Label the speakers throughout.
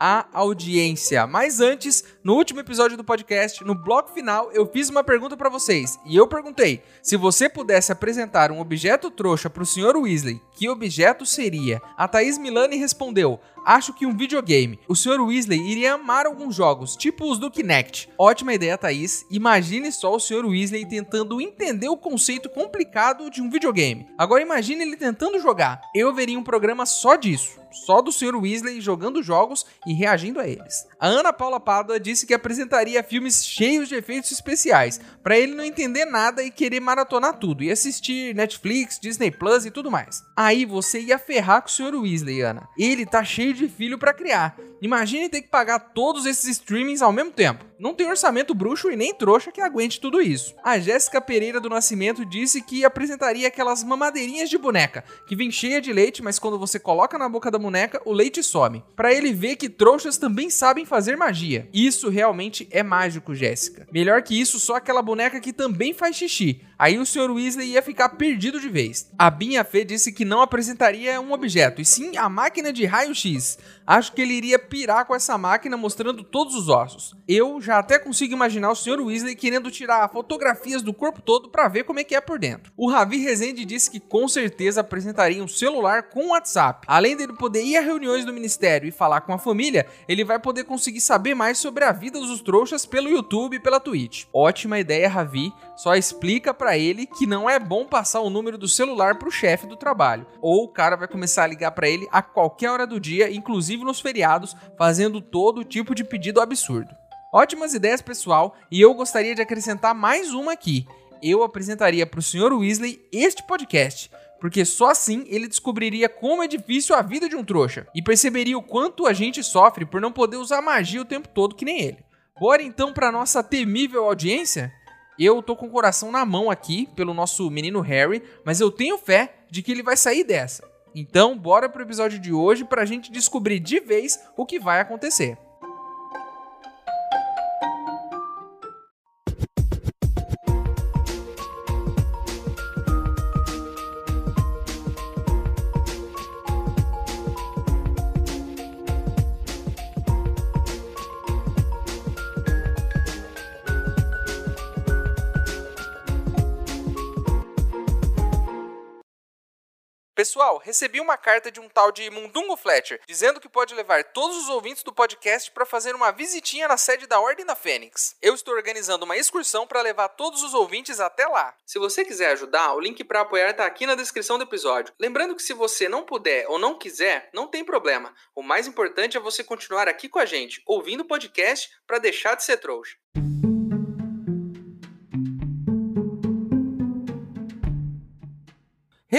Speaker 1: a audiência. Mas antes, no último episódio do podcast, no bloco final, eu fiz uma pergunta para vocês. E eu perguntei: se você pudesse apresentar um objeto trouxa para o Sr. Weasley, que objeto seria? A Thaís Milani respondeu: Acho que um videogame. O Sr. Weasley iria amar alguns jogos, tipo os do Kinect. Ótima ideia, Thaís. Imagine só o Sr. Weasley tentando entender o conceito complicado de um videogame. Agora imagine ele tentando jogar. Eu veria um programa só disso só do Sr. Weasley jogando jogos e reagindo a eles. A Ana Paula Pádua disse que apresentaria filmes cheios de efeitos especiais, para ele não entender nada e querer maratonar tudo, e assistir Netflix, Disney Plus e tudo mais. Aí você ia ferrar com o Sr. Weasley, Ana. Ele tá cheio de filho para criar. Imagine ter que pagar todos esses streamings ao mesmo tempo. Não tem orçamento bruxo e nem trouxa que aguente tudo isso. A Jéssica Pereira do Nascimento disse que apresentaria aquelas mamadeirinhas de boneca, que vem cheia de leite, mas quando você coloca na boca da boneca, o leite some. Para ele ver que trouxas também sabem fazer magia. Isso realmente é mágico, Jéssica. Melhor que isso, só aquela boneca que também faz xixi. Aí o Sr. Weasley ia ficar perdido de vez. A Binha Fê disse que não apresentaria um objeto, e sim a máquina de raio-x. Acho que ele iria pirar com essa máquina mostrando todos os ossos. Eu já até consigo imaginar o Sr. Weasley querendo tirar fotografias do corpo todo para ver como é que é por dentro. O Ravi Rezende disse que com certeza apresentaria um celular com WhatsApp. Além dele poder ir a reuniões do ministério e falar com a família, ele vai poder conseguir saber mais sobre a vida dos trouxas pelo YouTube e pela Twitch. Ótima ideia, Ravi. Só explica para ele que não é bom passar o número do celular pro chefe do trabalho. Ou o cara vai começar a ligar para ele a qualquer hora do dia, inclusive inclusive nos feriados, fazendo todo tipo de pedido absurdo. Ótimas ideias, pessoal, e eu gostaria de acrescentar mais uma aqui. Eu apresentaria para o Sr. Weasley este podcast, porque só assim ele descobriria como é difícil a vida de um trouxa e perceberia o quanto a gente sofre por não poder usar magia o tempo todo que nem ele. Bora então para nossa temível audiência? Eu tô com o coração na mão aqui pelo nosso menino Harry, mas eu tenho fé de que ele vai sair dessa. Então, bora pro episódio de hoje pra gente descobrir de vez o que vai acontecer. Pessoal, recebi uma carta de um tal de Mundungo Fletcher, dizendo que pode levar todos os ouvintes do podcast para fazer uma visitinha na sede da Ordem da Fênix. Eu estou organizando uma excursão para levar todos os ouvintes até lá. Se você quiser ajudar, o link para apoiar está aqui na descrição do episódio. Lembrando que se você não puder ou não quiser, não tem problema. O mais importante é você continuar aqui com a gente, ouvindo o podcast para deixar de ser trouxa.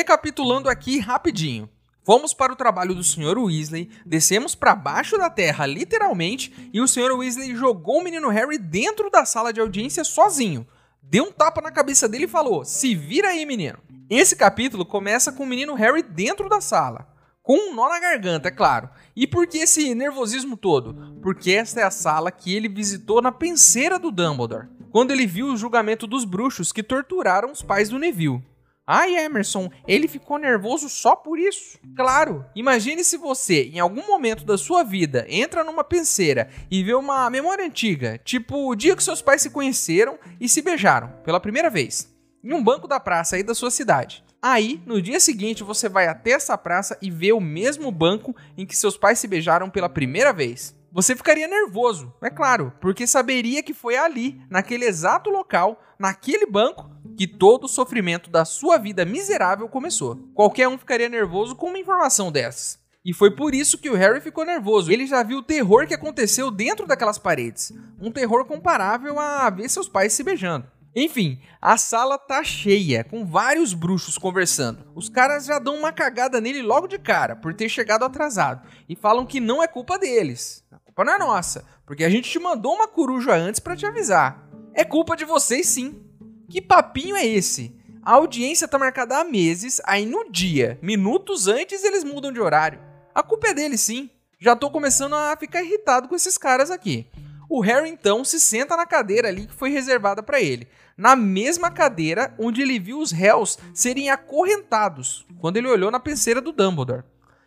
Speaker 1: Recapitulando aqui rapidinho. Fomos para o trabalho do Sr. Weasley, descemos para baixo da terra, literalmente, e o Sr. Weasley jogou o menino Harry dentro da sala de audiência sozinho. Deu um tapa na cabeça dele e falou: Se vira aí, menino. Esse capítulo começa com o menino Harry dentro da sala, com um nó na garganta, é claro. E por que esse nervosismo todo? Porque esta é a sala que ele visitou na penseira do Dumbledore, quando ele viu o julgamento dos bruxos que torturaram os pais do Neville. Ai, Emerson, ele ficou nervoso só por isso? Claro, imagine se você, em algum momento da sua vida, entra numa penseira e vê uma memória antiga, tipo o dia que seus pais se conheceram e se beijaram pela primeira vez, em um banco da praça aí da sua cidade. Aí, no dia seguinte, você vai até essa praça e vê o mesmo banco em que seus pais se beijaram pela primeira vez. Você ficaria nervoso, é claro, porque saberia que foi ali, naquele exato local, naquele banco, que todo o sofrimento da sua vida miserável começou. Qualquer um ficaria nervoso com uma informação dessas. E foi por isso que o Harry ficou nervoso. Ele já viu o terror que aconteceu dentro daquelas paredes. Um terror comparável a ver seus pais se beijando. Enfim, a sala tá cheia, com vários bruxos conversando. Os caras já dão uma cagada nele logo de cara, por ter chegado atrasado, e falam que não é culpa deles. A culpa não é nossa, porque a gente te mandou uma coruja antes para te avisar. É culpa de vocês sim. Que papinho é esse? A audiência tá marcada há meses, aí no dia, minutos antes, eles mudam de horário. A culpa é dele, sim. Já tô começando a ficar irritado com esses caras aqui. O Harry então se senta na cadeira ali que foi reservada para ele, na mesma cadeira onde ele viu os réus serem acorrentados quando ele olhou na penseira do Dumbledore.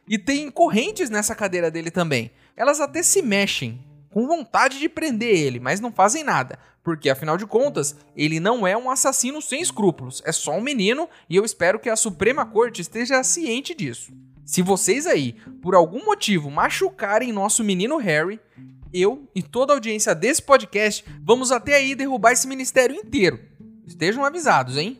Speaker 1: E tem correntes nessa cadeira dele também. Elas até se mexem, com vontade de prender ele, mas não fazem nada, porque afinal de contas, ele não é um assassino sem escrúpulos, é só um menino e eu espero que a Suprema Corte esteja ciente disso. Se vocês aí, por algum motivo, machucarem nosso menino Harry, eu e toda a audiência desse podcast vamos até aí derrubar esse ministério inteiro. Estejam avisados, hein?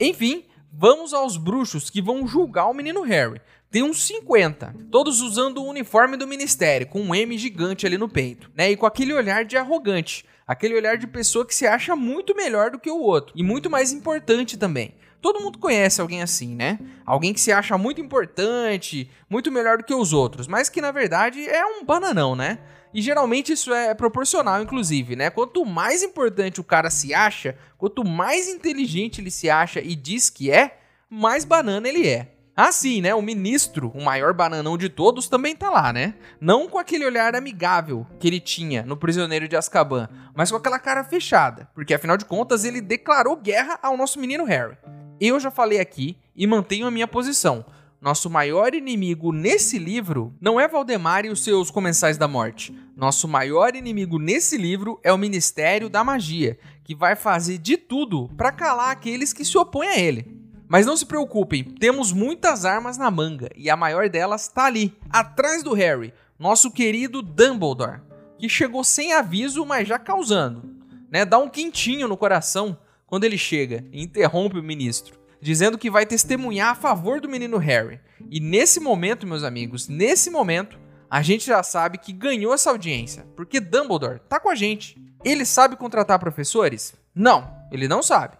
Speaker 1: Enfim, vamos aos bruxos que vão julgar o menino Harry. Tem uns 50, todos usando o uniforme do ministério, com um M gigante ali no peito, né? E com aquele olhar de arrogante, aquele olhar de pessoa que se acha muito melhor do que o outro e muito mais importante também. Todo mundo conhece alguém assim, né? Alguém que se acha muito importante, muito melhor do que os outros, mas que na verdade é um bananão, né? E geralmente isso é proporcional, inclusive, né? Quanto mais importante o cara se acha, quanto mais inteligente ele se acha e diz que é, mais banana ele é. Ah, sim, né? O ministro, o maior bananão de todos, também tá lá, né? Não com aquele olhar amigável que ele tinha no Prisioneiro de Azkaban, mas com aquela cara fechada, porque afinal de contas ele declarou guerra ao nosso menino Harry. Eu já falei aqui e mantenho a minha posição. Nosso maior inimigo nesse livro não é Valdemar e os seus comensais da morte. Nosso maior inimigo nesse livro é o Ministério da Magia, que vai fazer de tudo para calar aqueles que se opõem a ele. Mas não se preocupem, temos muitas armas na manga e a maior delas está ali, atrás do Harry, nosso querido Dumbledore, que chegou sem aviso, mas já causando. Né? Dá um quentinho no coração quando ele chega e interrompe o ministro, dizendo que vai testemunhar a favor do menino Harry. E nesse momento, meus amigos, nesse momento, a gente já sabe que ganhou essa audiência, porque Dumbledore tá com a gente. Ele sabe contratar professores? Não, ele não sabe.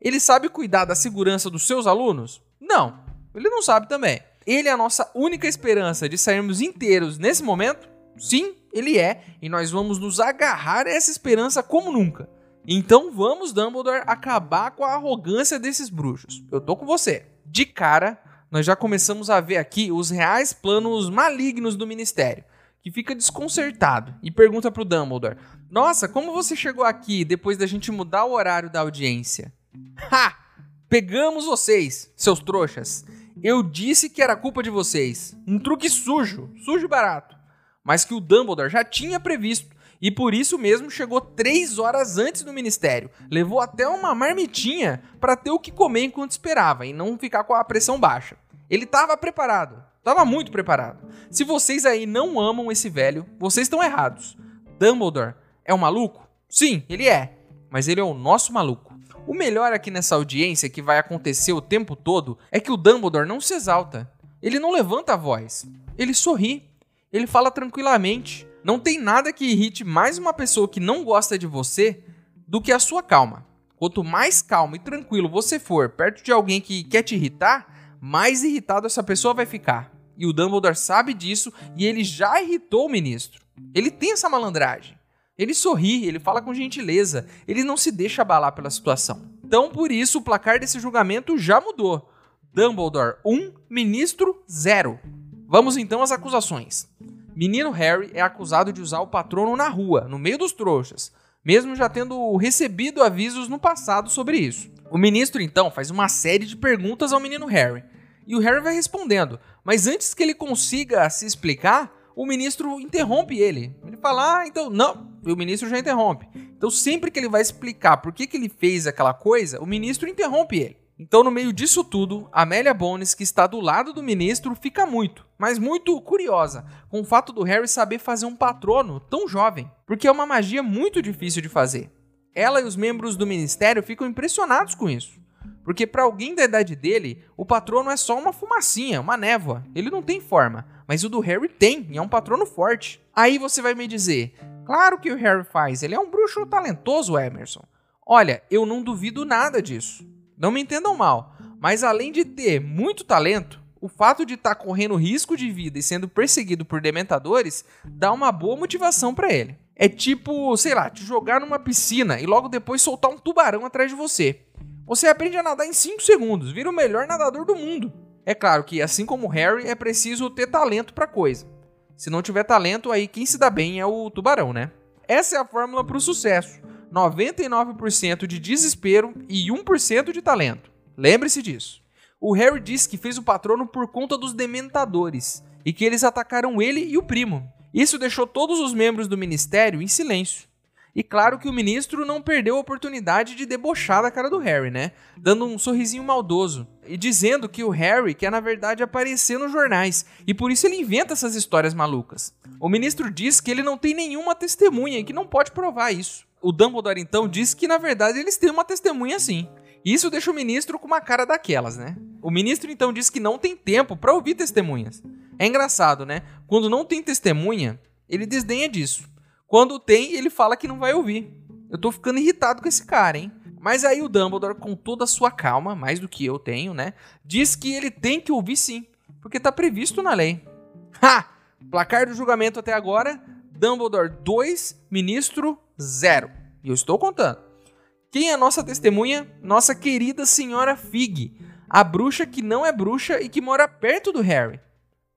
Speaker 1: Ele sabe cuidar da segurança dos seus alunos? Não, ele não sabe também. Ele é a nossa única esperança de sairmos inteiros nesse momento? Sim, ele é, e nós vamos nos agarrar a essa esperança como nunca. Então vamos, Dumbledore, acabar com a arrogância desses bruxos. Eu tô com você. De cara, nós já começamos a ver aqui os reais planos malignos do ministério, que fica desconcertado e pergunta pro Dumbledore: "Nossa, como você chegou aqui depois da gente mudar o horário da audiência?" Ha! Pegamos vocês, seus trouxas. Eu disse que era culpa de vocês. Um truque sujo, sujo e barato. Mas que o Dumbledore já tinha previsto. E por isso mesmo chegou três horas antes do ministério. Levou até uma marmitinha para ter o que comer enquanto esperava e não ficar com a pressão baixa. Ele estava preparado. Estava muito preparado. Se vocês aí não amam esse velho, vocês estão errados. Dumbledore é um maluco? Sim, ele é. Mas ele é o nosso maluco. O melhor aqui nessa audiência, que vai acontecer o tempo todo, é que o Dumbledore não se exalta. Ele não levanta a voz. Ele sorri. Ele fala tranquilamente. Não tem nada que irrite mais uma pessoa que não gosta de você do que a sua calma. Quanto mais calmo e tranquilo você for perto de alguém que quer te irritar, mais irritado essa pessoa vai ficar. E o Dumbledore sabe disso e ele já irritou o ministro. Ele tem essa malandragem. Ele sorri, ele fala com gentileza, ele não se deixa abalar pela situação. Então, por isso, o placar desse julgamento já mudou. Dumbledore 1, um, ministro 0. Vamos então às acusações. Menino Harry é acusado de usar o patrono na rua, no meio dos trouxas, mesmo já tendo recebido avisos no passado sobre isso. O ministro então faz uma série de perguntas ao menino Harry, e o Harry vai respondendo, mas antes que ele consiga se explicar, o ministro interrompe ele. Ele fala, ah, então, não. E o ministro já interrompe. Então, sempre que ele vai explicar por que, que ele fez aquela coisa, o ministro interrompe ele. Então, no meio disso tudo, Amélia Bones, que está do lado do ministro, fica muito, mas muito curiosa com o fato do Harry saber fazer um patrono tão jovem, porque é uma magia muito difícil de fazer. Ela e os membros do ministério ficam impressionados com isso. Porque para alguém da idade dele, o patrono é só uma fumacinha, uma névoa. Ele não tem forma. Mas o do Harry tem, e é um patrono forte. Aí você vai me dizer: claro que o Harry faz, ele é um bruxo talentoso, Emerson. Olha, eu não duvido nada disso. Não me entendam mal, mas além de ter muito talento, o fato de estar tá correndo risco de vida e sendo perseguido por dementadores dá uma boa motivação para ele. É tipo, sei lá, te jogar numa piscina e logo depois soltar um tubarão atrás de você. Você aprende a nadar em 5 segundos, vira o melhor nadador do mundo. É claro que, assim como Harry, é preciso ter talento para coisa. Se não tiver talento, aí quem se dá bem é o tubarão, né? Essa é a fórmula para o sucesso: 99% de desespero e 1% de talento. Lembre-se disso. O Harry disse que fez o patrono por conta dos dementadores e que eles atacaram ele e o primo. Isso deixou todos os membros do ministério em silêncio. E claro que o ministro não perdeu a oportunidade de debochar da cara do Harry, né? Dando um sorrisinho maldoso e dizendo que o Harry quer na verdade aparecer nos jornais e por isso ele inventa essas histórias malucas. O ministro diz que ele não tem nenhuma testemunha e que não pode provar isso. O Dumbledore então diz que na verdade eles têm uma testemunha sim. Isso deixa o ministro com uma cara daquelas, né? O ministro então diz que não tem tempo para ouvir testemunhas. É engraçado, né? Quando não tem testemunha, ele desdenha disso. Quando tem, ele fala que não vai ouvir. Eu tô ficando irritado com esse cara, hein? Mas aí o Dumbledore, com toda a sua calma, mais do que eu tenho, né? Diz que ele tem que ouvir sim, porque tá previsto na lei. Ha! Placar do julgamento até agora: Dumbledore 2, ministro 0. E eu estou contando. Quem é nossa testemunha? Nossa querida senhora Fig, a bruxa que não é bruxa e que mora perto do Harry.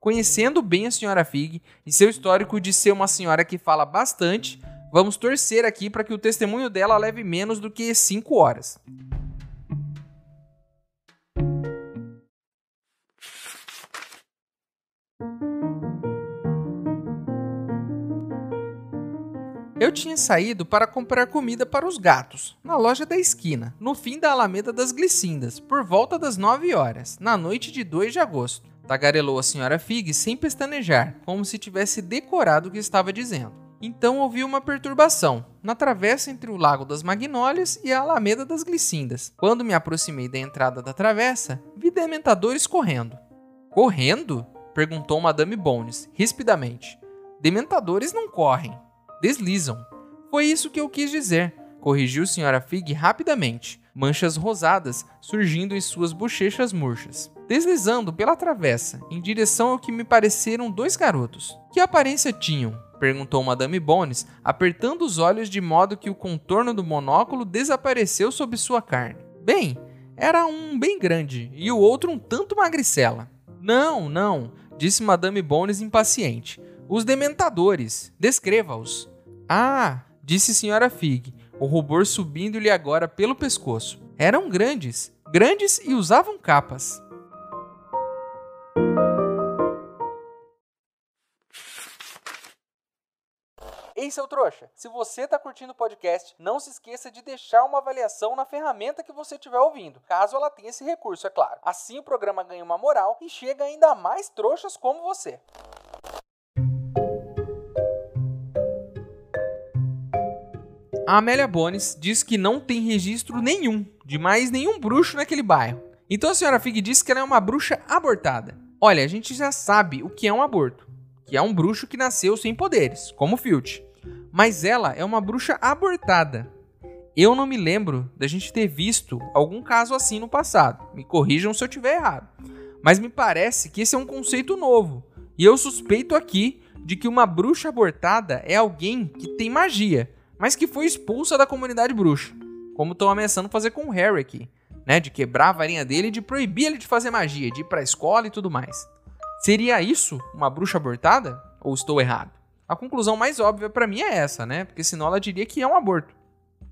Speaker 1: Conhecendo bem a senhora Fig e seu histórico de ser uma senhora que fala bastante, vamos torcer aqui para que o testemunho dela leve menos do que 5 horas. Eu tinha saído para comprar comida para os gatos, na loja da esquina, no fim da Alameda das Glicindas, por volta das 9 horas, na noite de 2 de agosto. Tagarelou a senhora Fig sem pestanejar, como se tivesse decorado o que estava dizendo. Então ouvi uma perturbação, na travessa entre o Lago das Magnólias e a Alameda das Glicindas. Quando me aproximei da entrada da travessa, vi dementadores correndo. Correndo? perguntou Madame Bones, rispidamente. Dementadores não correm, deslizam. Foi isso que eu quis dizer, corrigiu Sra. Fig rapidamente, manchas rosadas surgindo em suas bochechas murchas deslizando pela travessa em direção ao que me pareceram dois garotos. Que aparência tinham? perguntou Madame Bones, apertando os olhos de modo que o contorno do monóculo desapareceu sob sua carne. Bem, era um bem grande e o outro um tanto magricela. Não, não, disse Madame Bones impaciente. Os dementadores, descreva-os. Ah, disse Senhora Fig, o rubor subindo-lhe agora pelo pescoço. Eram grandes, grandes e usavam capas. Ei, seu trouxa, se você está curtindo o podcast, não se esqueça de deixar uma avaliação na ferramenta que você estiver ouvindo, caso ela tenha esse recurso, é claro. Assim o programa ganha uma moral e chega ainda a mais trouxas como você. A Amélia Bones diz que não tem registro nenhum de mais nenhum bruxo naquele bairro. Então a senhora Fig diz que ela é uma bruxa abortada. Olha, a gente já sabe o que é um aborto, que é um bruxo que nasceu sem poderes, como Filch mas ela é uma bruxa abortada. Eu não me lembro da gente ter visto algum caso assim no passado. Me corrijam se eu estiver errado. Mas me parece que esse é um conceito novo. E eu suspeito aqui de que uma bruxa abortada é alguém que tem magia, mas que foi expulsa da comunidade bruxa. Como estão ameaçando fazer com o Harry aqui, né? De quebrar a varinha dele de proibir ele de fazer magia, de ir pra escola e tudo mais. Seria isso uma bruxa abortada? Ou estou errado? A conclusão mais óbvia para mim é essa, né? Porque senão ela diria que é um aborto.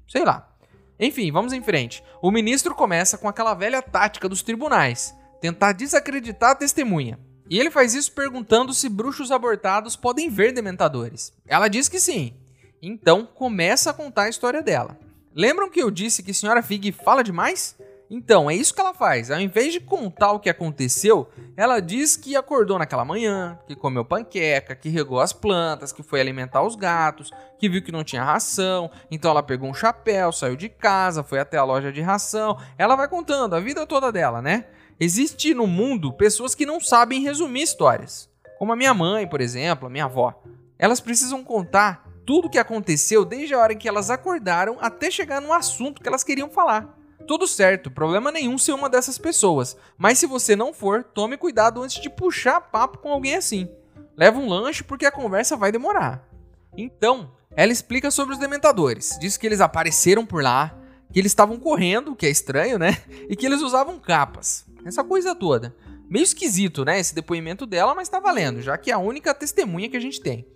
Speaker 1: Sei lá. Enfim, vamos em frente. O ministro começa com aquela velha tática dos tribunais, tentar desacreditar a testemunha. E ele faz isso perguntando se bruxos abortados podem ver dementadores. Ela diz que sim. Então começa a contar a história dela. Lembram que eu disse que a senhora Fig fala demais? Então, é isso que ela faz. Ao invés de contar o que aconteceu, ela diz que acordou naquela manhã, que comeu panqueca, que regou as plantas, que foi alimentar os gatos, que viu que não tinha ração, então ela pegou um chapéu, saiu de casa, foi até a loja de ração. Ela vai contando a vida toda dela, né? Existe no mundo pessoas que não sabem resumir histórias, como a minha mãe, por exemplo, a minha avó. Elas precisam contar tudo que aconteceu desde a hora em que elas acordaram até chegar no assunto que elas queriam falar. Tudo certo, problema nenhum ser uma dessas pessoas. Mas se você não for, tome cuidado antes de puxar papo com alguém assim. Leva um lanche porque a conversa vai demorar. Então, ela explica sobre os dementadores. Diz que eles apareceram por lá, que eles estavam correndo, que é estranho, né? E que eles usavam capas. Essa coisa toda. Meio esquisito, né? Esse depoimento dela, mas tá valendo, já que é a única testemunha que a gente tem.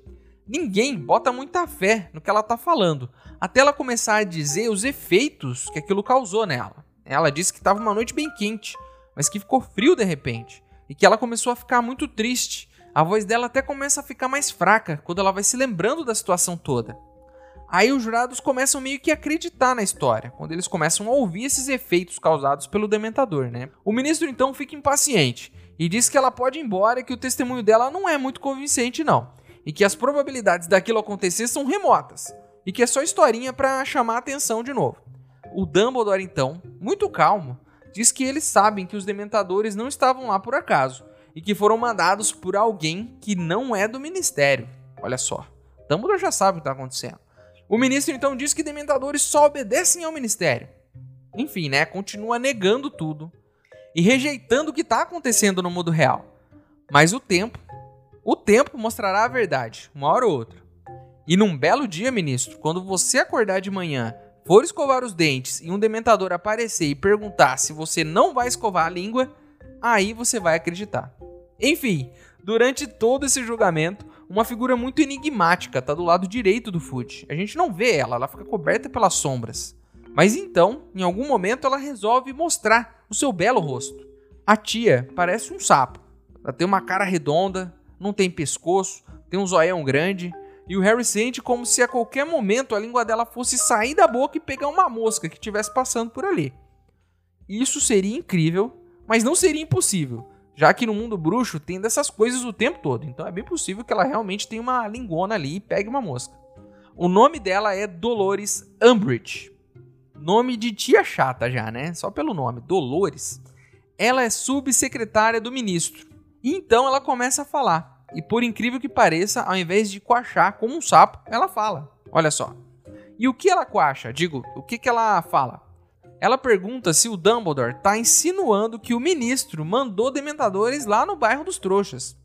Speaker 1: Ninguém bota muita fé no que ela tá falando, até ela começar a dizer os efeitos que aquilo causou nela. Ela disse que estava uma noite bem quente, mas que ficou frio de repente, e que ela começou a ficar muito triste. A voz dela até começa a ficar mais fraca quando ela vai se lembrando da situação toda. Aí os jurados começam meio que a acreditar na história, quando eles começam a ouvir esses efeitos causados pelo dementador, né? O ministro então fica impaciente e diz que ela pode ir embora e que o testemunho dela não é muito convincente não e que as probabilidades daquilo acontecer são remotas, e que é só historinha para chamar a atenção de novo. O Dumbledore, então, muito calmo, diz que eles sabem que os dementadores não estavam lá por acaso, e que foram mandados por alguém que não é do ministério. Olha só, Dumbledore já sabe o que está acontecendo. O ministro então diz que dementadores só obedecem ao ministério. Enfim, né, continua negando tudo e rejeitando o que está acontecendo no mundo real. Mas o tempo o tempo mostrará a verdade, uma hora ou outra. E num belo dia, ministro, quando você acordar de manhã, for escovar os dentes e um dementador aparecer e perguntar se você não vai escovar a língua, aí você vai acreditar. Enfim, durante todo esse julgamento, uma figura muito enigmática está do lado direito do Foot. A gente não vê ela, ela fica coberta pelas sombras. Mas então, em algum momento, ela resolve mostrar o seu belo rosto. A tia parece um sapo. Ela tem uma cara redonda, não tem pescoço, tem um zoião grande. E o Harry sente como se a qualquer momento a língua dela fosse sair da boca e pegar uma mosca que estivesse passando por ali. Isso seria incrível, mas não seria impossível, já que no mundo bruxo tem dessas coisas o tempo todo. Então é bem possível que ela realmente tenha uma lingona ali e pegue uma mosca. O nome dela é Dolores Umbridge. Nome de tia chata já, né? Só pelo nome, Dolores. Ela é subsecretária do ministro então ela começa a falar. E por incrível que pareça, ao invés de coachar como um sapo, ela fala. Olha só. E o que ela coacha? Digo, o que, que ela fala? Ela pergunta se o Dumbledore está insinuando que o ministro mandou dementadores lá no bairro dos trouxas.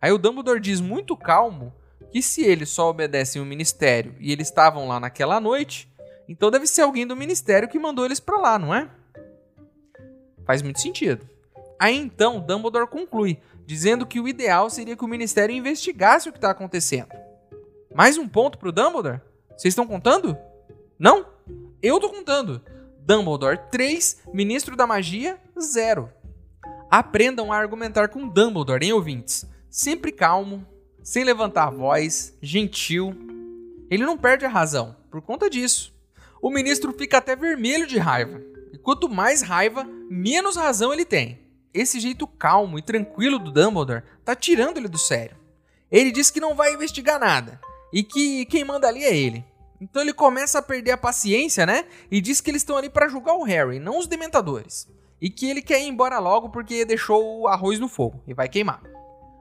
Speaker 1: Aí o Dumbledore diz muito calmo que se eles só obedecem o ministério e eles estavam lá naquela noite, então deve ser alguém do ministério que mandou eles para lá, não é? Faz muito sentido. Aí então Dumbledore conclui dizendo que o ideal seria que o ministério investigasse o que está acontecendo. Mais um ponto para o Dumbledore? Vocês estão contando? Não? Eu estou contando. Dumbledore 3, Ministro da Magia 0. Aprendam a argumentar com Dumbledore, hein, ouvintes? Sempre calmo, sem levantar a voz, gentil. Ele não perde a razão por conta disso. O ministro fica até vermelho de raiva. E quanto mais raiva, menos razão ele tem esse jeito calmo e tranquilo do Dumbledore tá tirando ele do sério. Ele diz que não vai investigar nada e que quem manda ali é ele. Então ele começa a perder a paciência, né? E diz que eles estão ali para julgar o Harry, não os dementadores. E que ele quer ir embora logo porque deixou o arroz no fogo e vai queimar.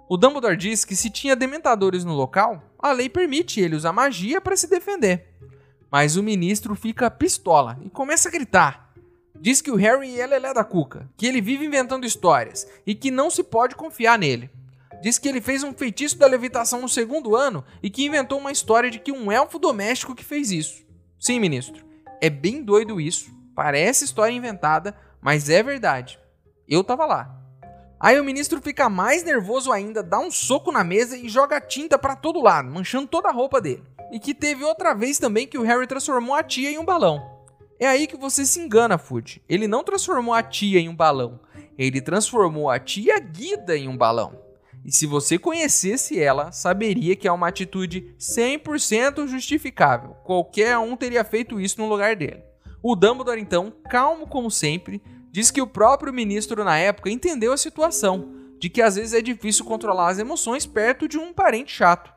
Speaker 1: O Dumbledore diz que se tinha dementadores no local, a lei permite ele usar magia para se defender. Mas o ministro fica pistola e começa a gritar: Diz que o Harry é lelé da cuca, que ele vive inventando histórias e que não se pode confiar nele. Diz que ele fez um feitiço da levitação no segundo ano e que inventou uma história de que um elfo doméstico que fez isso. Sim, ministro, é bem doido isso. Parece história inventada, mas é verdade. Eu tava lá. Aí o ministro fica mais nervoso ainda, dá um soco na mesa e joga tinta para todo lado, manchando toda a roupa dele. E que teve outra vez também que o Harry transformou a tia em um balão. É aí que você se engana, Food. Ele não transformou a tia em um balão. Ele transformou a tia Guida em um balão. E se você conhecesse ela, saberia que é uma atitude 100% justificável. Qualquer um teria feito isso no lugar dele. O Dumbledore, então, calmo como sempre, diz que o próprio ministro na época entendeu a situação, de que às vezes é difícil controlar as emoções perto de um parente chato.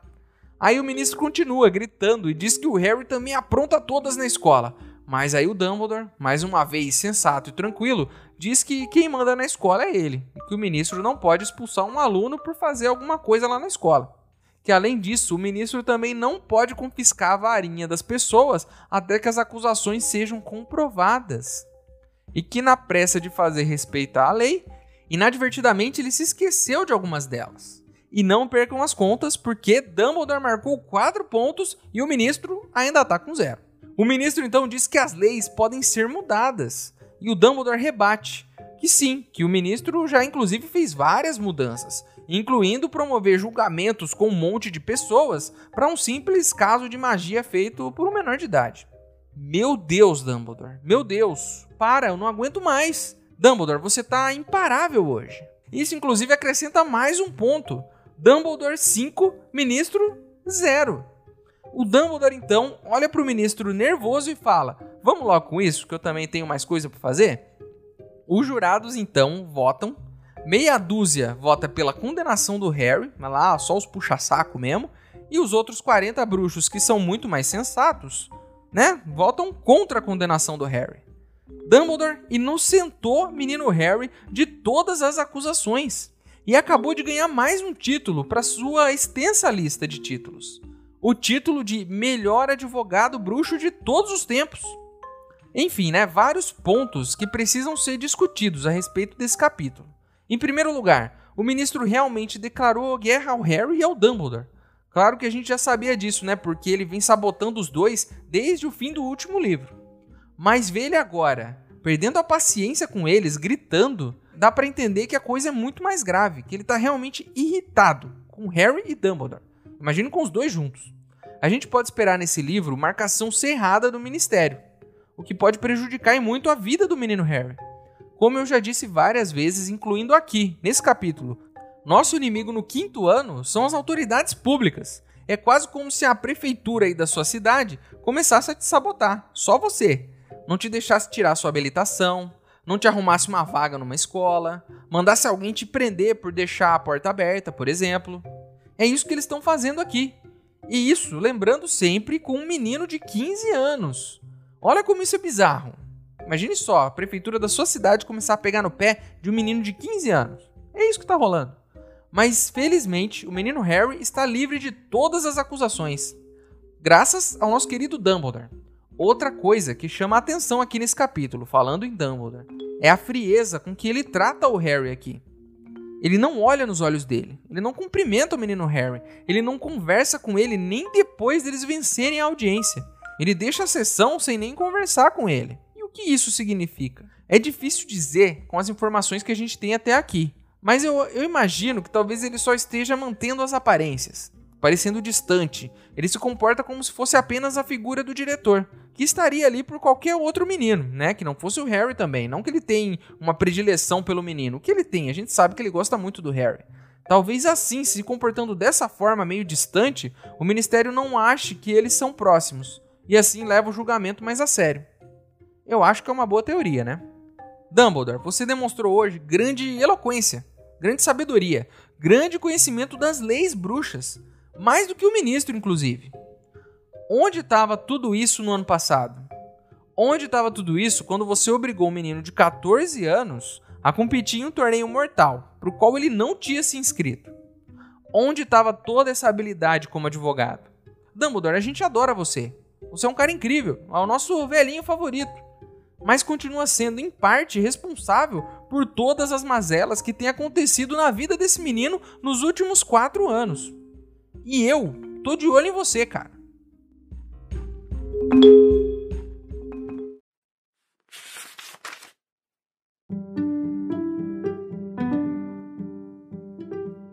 Speaker 1: Aí o ministro continua gritando e diz que o Harry também apronta todas na escola, mas aí o Dumbledore, mais uma vez sensato e tranquilo, diz que quem manda na escola é ele, e que o ministro não pode expulsar um aluno por fazer alguma coisa lá na escola. Que além disso, o ministro também não pode confiscar a varinha das pessoas até que as acusações sejam comprovadas. E que na pressa de fazer respeitar a lei, inadvertidamente ele se esqueceu de algumas delas. E não percam as contas, porque Dumbledore marcou 4 pontos e o ministro ainda está com zero. O ministro então diz que as leis podem ser mudadas, e o Dumbledore rebate que sim, que o ministro já inclusive fez várias mudanças, incluindo promover julgamentos com um monte de pessoas para um simples caso de magia feito por um menor de idade. Meu Deus, Dumbledore, meu Deus, para, eu não aguento mais. Dumbledore, você tá imparável hoje. Isso inclusive acrescenta mais um ponto. Dumbledore 5, ministro 0. O Dumbledore então olha para o ministro nervoso e fala: Vamos logo com isso, que eu também tenho mais coisa para fazer? Os jurados então votam. Meia dúzia vota pela condenação do Harry, mas lá só os puxa-saco mesmo. E os outros 40 bruxos, que são muito mais sensatos, né, votam contra a condenação do Harry. Dumbledore inocentou menino Harry de todas as acusações e acabou de ganhar mais um título para sua extensa lista de títulos. O título de melhor advogado bruxo de todos os tempos. Enfim, né, vários pontos que precisam ser discutidos a respeito desse capítulo. Em primeiro lugar, o ministro realmente declarou guerra ao Harry e ao Dumbledore. Claro que a gente já sabia disso, né, porque ele vem sabotando os dois desde o fim do último livro. Mas ver ele agora, perdendo a paciência com eles, gritando, dá para entender que a coisa é muito mais grave, que ele tá realmente irritado com Harry e Dumbledore. Imagine com os dois juntos. A gente pode esperar nesse livro marcação cerrada do ministério o que pode prejudicar muito a vida do menino Harry. Como eu já disse várias vezes, incluindo aqui, nesse capítulo, nosso inimigo no quinto ano são as autoridades públicas. É quase como se a prefeitura aí da sua cidade começasse a te sabotar, só você. Não te deixasse tirar sua habilitação, não te arrumasse uma vaga numa escola, mandasse alguém te prender por deixar a porta aberta, por exemplo. É isso que eles estão fazendo aqui. E isso, lembrando sempre, com um menino de 15 anos. Olha como isso é bizarro. Imagine só, a prefeitura da sua cidade começar a pegar no pé de um menino de 15 anos. É isso que está rolando. Mas felizmente, o menino Harry está livre de todas as acusações, graças ao nosso querido Dumbledore. Outra coisa que chama a atenção aqui nesse capítulo, falando em Dumbledore, é a frieza com que ele trata o Harry aqui. Ele não olha nos olhos dele, ele não cumprimenta o menino Harry, ele não conversa com ele nem depois deles vencerem a audiência. Ele deixa a sessão sem nem conversar com ele. E o que isso significa? É difícil dizer com as informações que a gente tem até aqui. Mas eu, eu imagino que talvez ele só esteja mantendo as aparências, parecendo distante. Ele se comporta como se fosse apenas a figura do diretor, que estaria ali por qualquer outro menino, né? Que não fosse o Harry também. Não que ele tenha uma predileção pelo menino. O que ele tem? A gente sabe que ele gosta muito do Harry. Talvez assim, se comportando dessa forma meio distante, o ministério não ache que eles são próximos e assim leva o julgamento mais a sério. Eu acho que é uma boa teoria, né? Dumbledore, você demonstrou hoje grande eloquência, grande sabedoria, grande conhecimento das leis bruxas, mais do que o ministro, inclusive. Onde estava tudo isso no ano passado? Onde estava tudo isso quando você obrigou um menino de 14 anos a competir em um torneio mortal, para o qual ele não tinha se inscrito? Onde estava toda essa habilidade como advogado? Dumbledore, a gente adora você. Você é um cara incrível, é o nosso velhinho favorito. Mas continua sendo, em parte, responsável por todas as mazelas que têm acontecido na vida desse menino nos últimos quatro anos. E eu tô de olho em você, cara.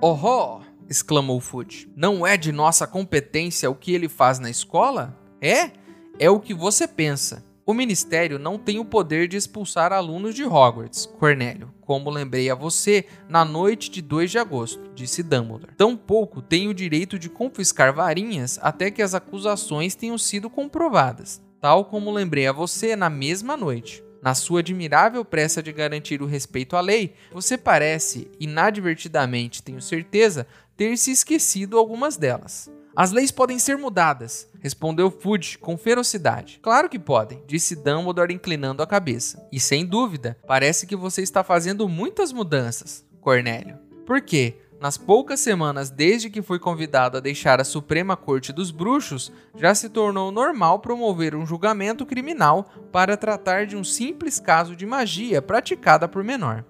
Speaker 1: Oh! exclamou Food. Não é de nossa competência o que ele faz na escola? É? É o que você pensa. O ministério não tem o poder de expulsar alunos de Hogwarts, Cornélio, como lembrei a você na noite de 2 de agosto, disse Dumbledore. Tampouco tem o direito de confiscar varinhas até que as acusações tenham sido comprovadas, tal como lembrei a você na mesma noite. Na sua admirável pressa de garantir o respeito à lei, você parece, inadvertidamente tenho certeza, ter se esquecido algumas delas. As leis podem ser mudadas, respondeu Fudge com ferocidade. Claro que podem, disse Dumbledore inclinando a cabeça. E sem dúvida, parece que você está fazendo muitas mudanças, Cornélio. Por quê? Nas poucas semanas desde que foi convidado a deixar a Suprema Corte dos Bruxos, já se tornou normal promover um julgamento criminal para tratar de um simples caso de magia praticada por menor.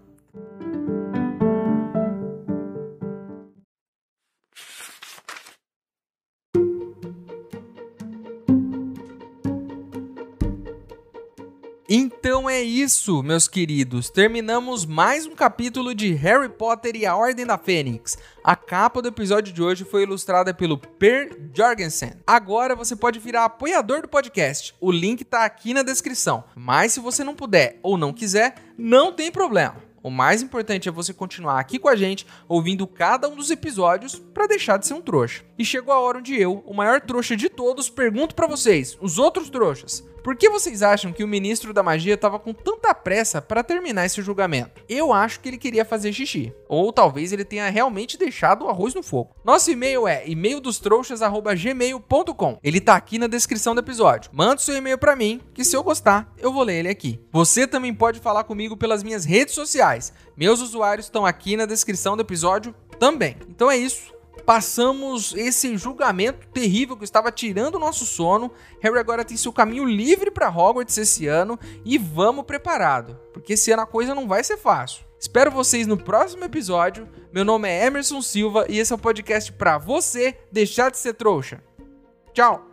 Speaker 1: É isso, meus queridos. Terminamos mais um capítulo de Harry Potter e a Ordem da Fênix. A capa do episódio de hoje foi ilustrada pelo Per Jorgensen. Agora você pode virar apoiador do podcast. O link tá aqui na descrição. Mas se você não puder ou não quiser, não tem problema. O mais importante é você continuar aqui com a gente, ouvindo cada um dos episódios para deixar de ser um trouxa. E chegou a hora onde eu, o maior trouxa de todos, pergunto para vocês, os outros trouxas, por que vocês acham que o ministro da magia estava com tanta pressa para terminar esse julgamento? Eu acho que ele queria fazer xixi. Ou talvez ele tenha realmente deixado o arroz no fogo. Nosso e-mail é e-maildostrouxas@gmail.com. Ele tá aqui na descrição do episódio. Manda seu e-mail para mim, que se eu gostar, eu vou ler ele aqui. Você também pode falar comigo pelas minhas redes sociais. Meus usuários estão aqui na descrição do episódio também. Então é isso passamos esse julgamento terrível que estava tirando o nosso sono. Harry agora tem seu caminho livre para Hogwarts esse ano e vamos preparado, porque esse ano a coisa não vai ser fácil. Espero vocês no próximo episódio. Meu nome é Emerson Silva e esse é o podcast para você deixar de ser trouxa. Tchau.